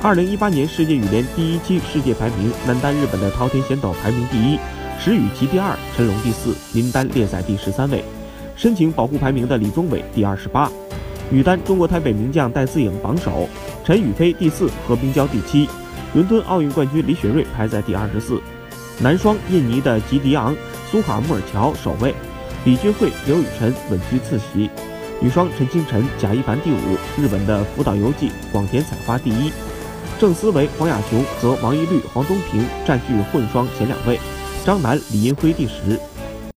二零一八年世界羽联第一期世界排名，男单日本的桃田贤斗排名第一，石宇奇第二，陈龙第四，林丹列在第十三位。申请保护排名的李宗伟第二十八。女单中国台北名将戴资颖榜首，陈雨菲第四，何冰娇第七。伦敦奥运冠军李雪芮排在第二十四。男双印尼的吉迪昂、苏卡穆尔乔首位，李俊慧、刘雨辰稳居次席。女双陈清晨、贾一凡第五，日本的福岛由纪、广田彩花第一。郑思维、黄雅琼和王懿律、黄东萍占据混双前两位，张楠、李银辉第十。